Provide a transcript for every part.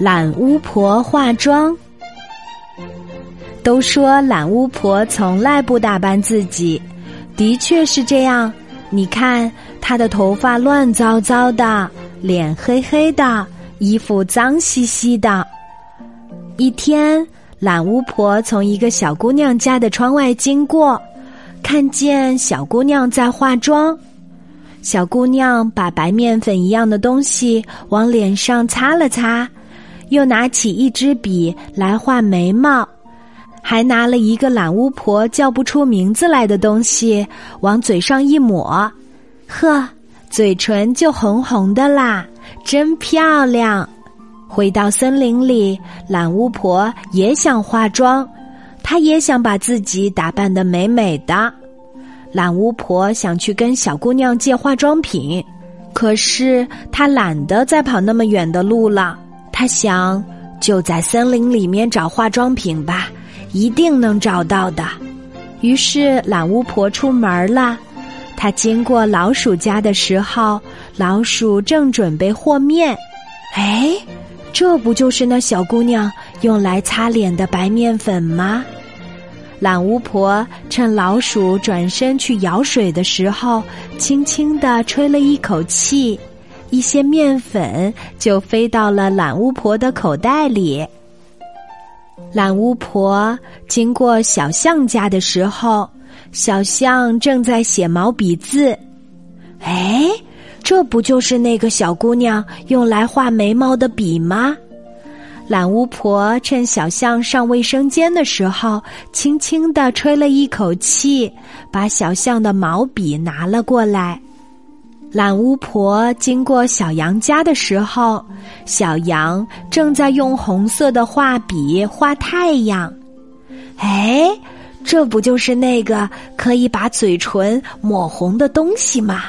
懒巫婆化妆。都说懒巫婆从来不打扮自己，的确是这样。你看她的头发乱糟糟的，脸黑黑的，衣服脏兮兮的。一天，懒巫婆从一个小姑娘家的窗外经过，看见小姑娘在化妆。小姑娘把白面粉一样的东西往脸上擦了擦。又拿起一支笔来画眉毛，还拿了一个懒巫婆叫不出名字来的东西往嘴上一抹，呵，嘴唇就红红的啦，真漂亮！回到森林里，懒巫婆也想化妆，她也想把自己打扮得美美的。懒巫婆想去跟小姑娘借化妆品，可是她懒得再跑那么远的路了。他想，就在森林里面找化妆品吧，一定能找到的。于是懒巫婆出门了。她经过老鼠家的时候，老鼠正准备和面。哎，这不就是那小姑娘用来擦脸的白面粉吗？懒巫婆趁老鼠转身去舀水的时候，轻轻地吹了一口气。一些面粉就飞到了懒巫婆的口袋里。懒巫婆经过小象家的时候，小象正在写毛笔字。哎，这不就是那个小姑娘用来画眉毛的笔吗？懒巫婆趁小象上卫生间的时候，轻轻的吹了一口气，把小象的毛笔拿了过来。懒巫婆经过小羊家的时候，小羊正在用红色的画笔画太阳。哎，这不就是那个可以把嘴唇抹红的东西吗？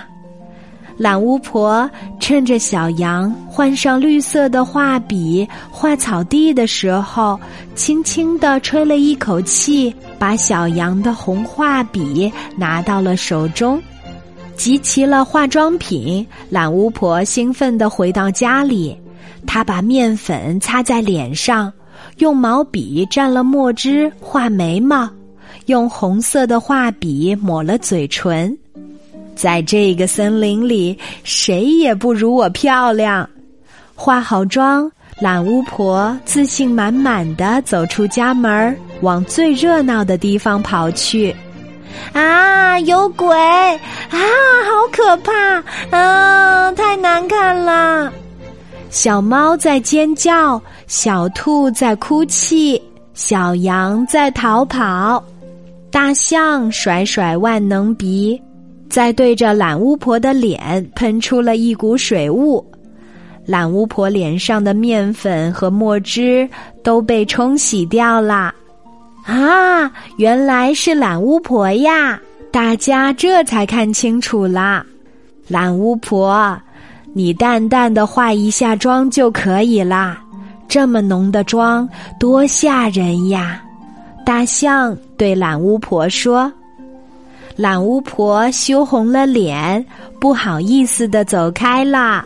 懒巫婆趁着小羊换上绿色的画笔画草地的时候，轻轻地吹了一口气，把小羊的红画笔拿到了手中。集齐了化妆品，懒巫婆兴奋地回到家里。她把面粉擦在脸上，用毛笔蘸了墨汁画眉毛，用红色的画笔抹了嘴唇。在这个森林里，谁也不如我漂亮。化好妆，懒巫婆自信满满的走出家门，往最热闹的地方跑去。啊，有鬼！啊，好可怕！啊，太难看了。小猫在尖叫，小兔在哭泣，小羊在逃跑，大象甩甩万能鼻，在对着懒巫婆的脸喷出了一股水雾。懒巫婆脸上的面粉和墨汁都被冲洗掉了。啊，原来是懒巫婆呀！大家这才看清楚了。懒巫婆，你淡淡的化一下妆就可以啦，这么浓的妆多吓人呀！大象对懒巫婆说。懒巫婆羞红了脸，不好意思的走开了。